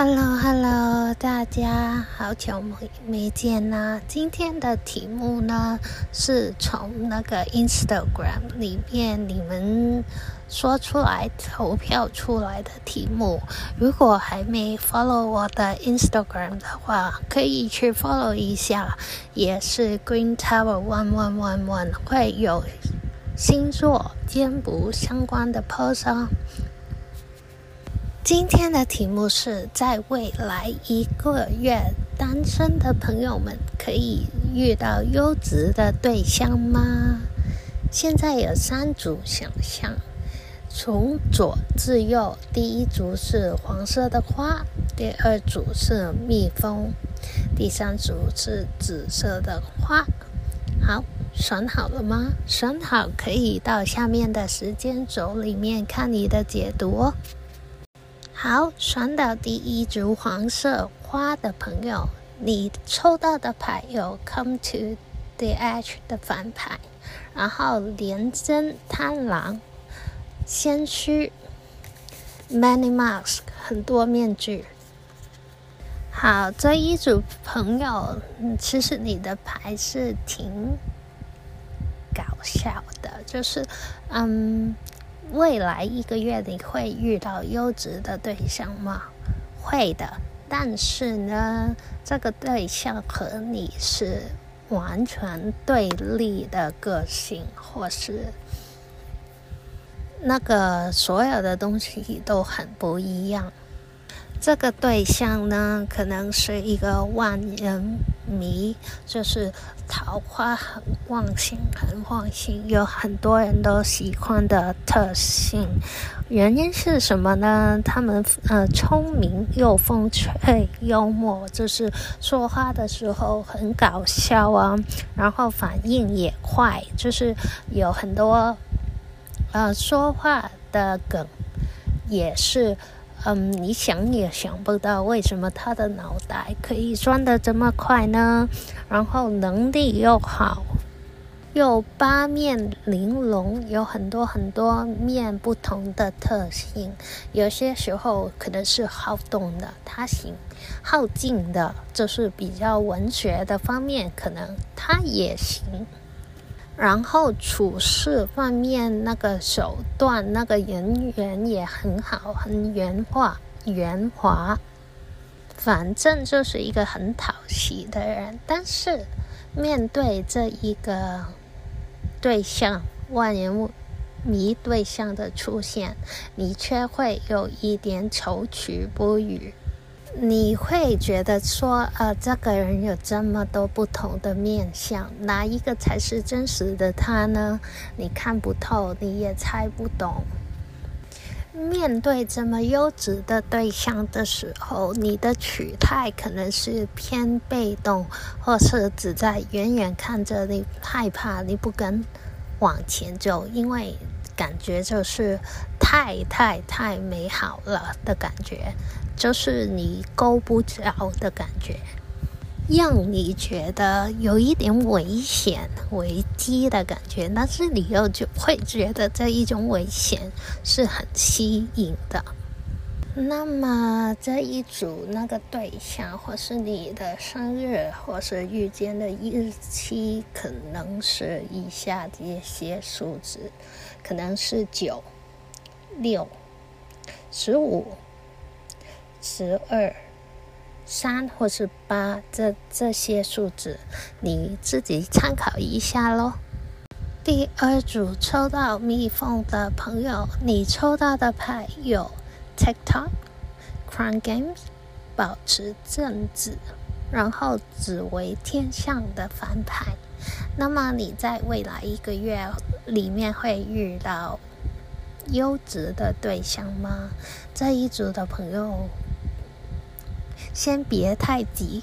Hello，Hello，大家好久没没见啦！今天的题目呢，是从那个 Instagram 里面你们说出来投票出来的题目。如果还没 follow 我的 Instagram 的话，可以去 follow 一下，也是 Green Tower One One One One，会有星座占卜相关的 post 哦。今天的题目是在未来一个月，单身的朋友们可以遇到优质的对象吗？现在有三组想象，从左至右，第一组是黄色的花，第二组是蜜蜂，第三组是紫色的花。好，选好了吗？选好可以到下面的时间轴里面看你的解读哦。好，选到第一组黄色花的朋友，你抽到的牌有 Come to the Edge 的反牌，然后廉贞贪狼、谦虚、Many Mask 很多面具。好，这一组朋友，其实你的牌是挺搞笑的，就是嗯。未来一个月你会遇到优质的对象吗？会的，但是呢，这个对象和你是完全对立的个性，或是那个所有的东西都很不一样。这个对象呢，可能是一个万人迷，就是桃花很旺盛，很旺盛，有很多人都喜欢的特性。原因是什么呢？他们呃聪明又风趣幽默，就是说话的时候很搞笑啊，然后反应也快，就是有很多呃说话的梗，也是。嗯，你想也想不到，为什么他的脑袋可以转得这么快呢？然后能力又好，又八面玲珑，有很多很多面不同的特性。有些时候可能是好动的，他行；好静的，就是比较文学的方面，可能他也行。然后处事方面，那个手段、那个人缘也很好，很圆滑、圆滑。反正就是一个很讨喜的人。但是面对这一个对象，万人迷对象的出现，你却会有一点踌躇不语。你会觉得说，呃，这个人有这么多不同的面相，哪一个才是真实的他呢？你看不透，你也猜不懂。面对这么优质的对象的时候，你的取态可能是偏被动，或是只在远远看着你，害怕你不敢往前走，因为感觉就是太太太美好了的感觉。就是你够不着的感觉，让你觉得有一点危险、危机的感觉，但是你又就会觉得这一种危险是很吸引的。那么这一组那个对象，或是你的生日，或是遇见的日期，可能是以下这些数字，可能是九、六、十五。十二、三或是八，这这些数字你自己参考一下喽。第二组抽到蜜蜂的朋友，你抽到的牌有 TikTok、Crown Games、保持正直，然后紫为天象的反牌。那么你在未来一个月里面会遇到优质的对象吗？这一组的朋友。先别太急，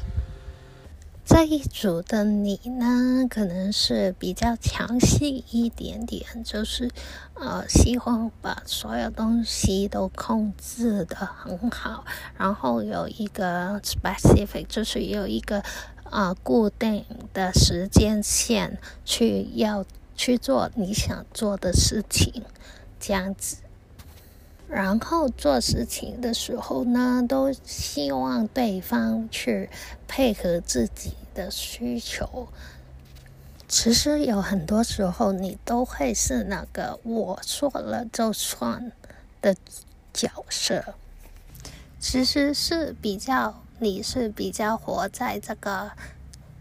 这一组的你呢，可能是比较强势一点点，就是呃，喜欢把所有东西都控制的很好，然后有一个 specific，就是有一个呃固定的时间线去要去做你想做的事情，这样子。然后做事情的时候呢，都希望对方去配合自己的需求。其实有很多时候，你都会是那个我说了就算的角色。其实是比较，你是比较活在这个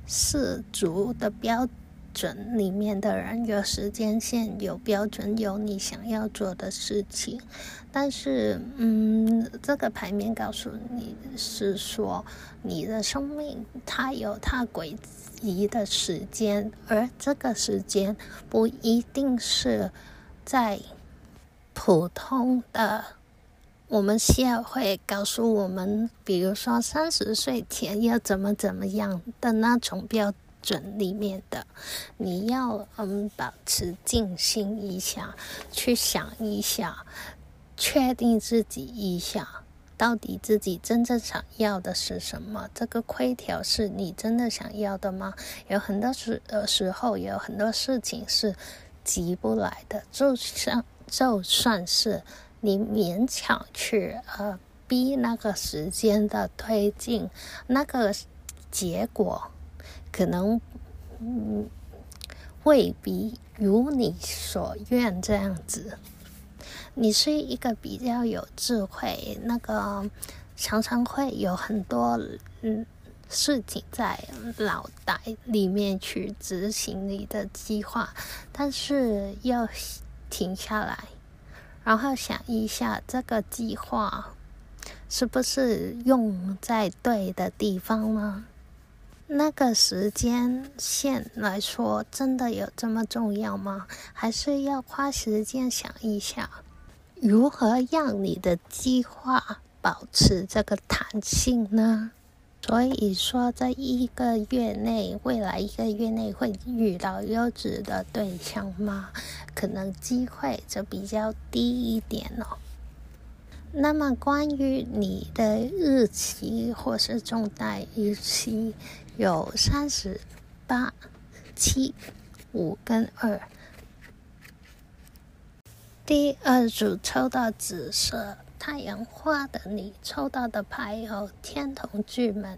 世俗的标准。里面的人有时间线，有标准，有你想要做的事情。但是，嗯，这个牌面告诉你是说，你的生命它有它轨迹的时间，而这个时间不一定是在普通的我们社会告诉我们，比如说三十岁前要怎么怎么样的那种标准。里面的，你要嗯保持静心一下，去想一下，确定自己一下，到底自己真正想要的是什么？这个规条是你真的想要的吗？有很多时呃时候，有很多事情是急不来的，就像就算是你勉强去呃逼那个时间的推进，那个结果。可能，嗯，未必如你所愿这样子。你是一个比较有智慧，那个常常会有很多嗯事情在脑袋里面去执行你的计划，但是要停下来，然后想一下这个计划是不是用在对的地方呢？那个时间线来说，真的有这么重要吗？还是要花时间想一下，如何让你的计划保持这个弹性呢？所以说，在一个月内，未来一个月内会遇到优质的对象吗？可能机会就比较低一点哦。那么，关于你的日期或是重大日期，有三十八、七、五跟二。第二组抽到紫色太阳花的你抽到的牌有天同巨门、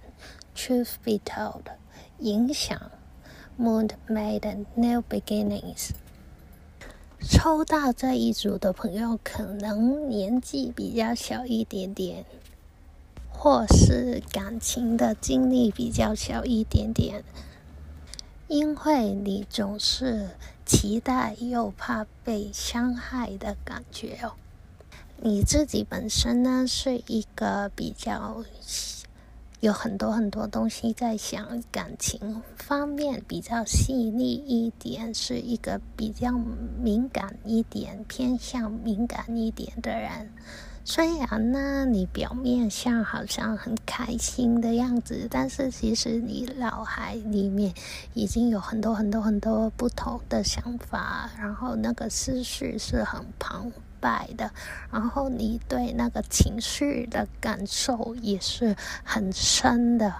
Truth be told、影响、Moon made、New Beginnings。抽到这一组的朋友，可能年纪比较小一点点，或是感情的经历比较小一点点，因为你总是期待又怕被伤害的感觉哦。你自己本身呢，是一个比较。有很多很多东西在想，感情方面比较细腻一点，是一个比较敏感一点、偏向敏感一点的人。虽然呢，你表面上好像很开心的样子，但是其实你脑海里面已经有很多很多很多不同的想法，然后那个思绪是很庞的，然后你对那个情绪的感受也是很深的，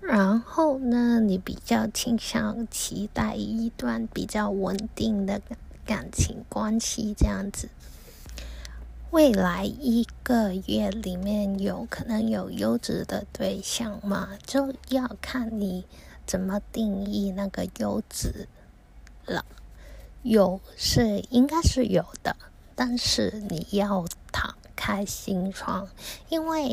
然后呢，你比较倾向期待一段比较稳定的感情关系这样子。未来一个月里面有可能有优质的对象嘛？就要看你怎么定义那个优质了。有是应该是有的。但是你要敞开心窗，因为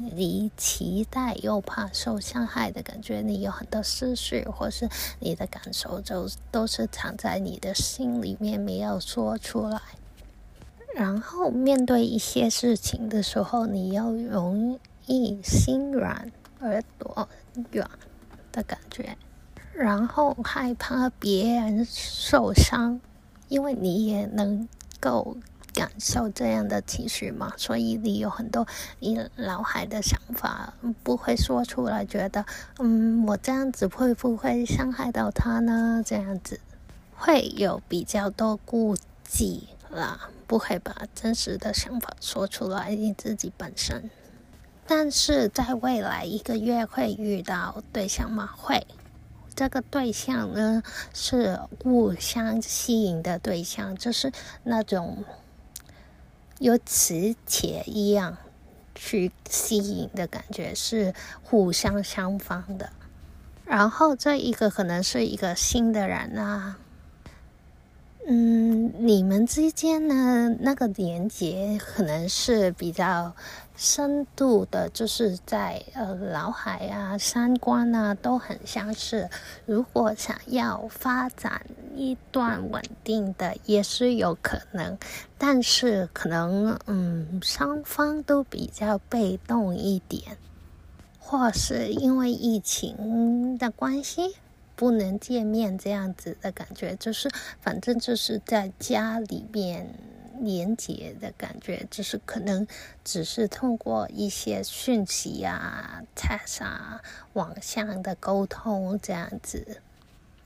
你，期待又怕受伤害的感觉，你有很多思绪，或是你的感受就都是藏在你的心里面没有说出来。然后面对一些事情的时候，你要容易心软耳朵软的感觉，然后害怕别人受伤。因为你也能够感受这样的情绪嘛，所以你有很多你脑海的想法不会说出来，觉得嗯，我这样子会不会伤害到他呢？这样子会有比较多顾忌啦，不会把真实的想法说出来，你自己本身。但是在未来一个月会遇到对象吗？会。这个对象呢，是互相吸引的对象，就是那种有磁铁一样去吸引的感觉，是互相相方的。然后这一个可能是一个新的人啊。嗯，你们之间呢，那个连接可能是比较深度的，就是在呃脑海啊、三观啊都很相似。如果想要发展一段稳定的，也是有可能，但是可能嗯双方都比较被动一点，或是因为疫情的关系。不能见面这样子的感觉，就是反正就是在家里面连接的感觉，就是可能只是通过一些讯息啊、text 啊、网上的沟通这样子。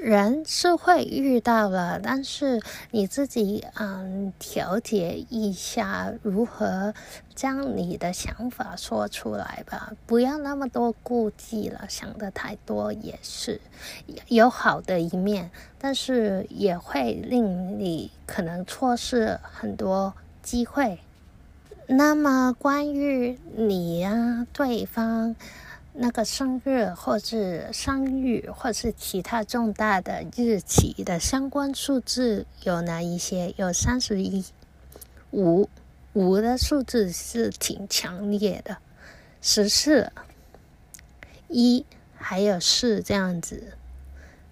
人是会遇到了，但是你自己嗯调节一下，如何将你的想法说出来吧，不要那么多顾忌了，想得太多也是有好的一面，但是也会令你可能错失很多机会。那么关于你呀，对方。那个生日，或是生育，或是其他重大的日期的相关数字有哪一些？有三十一，五五的数字是挺强烈的，十四，一还有四这样子，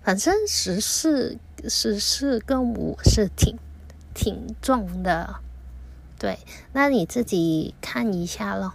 反正十四十四跟五是挺挺重的，对，那你自己看一下咯。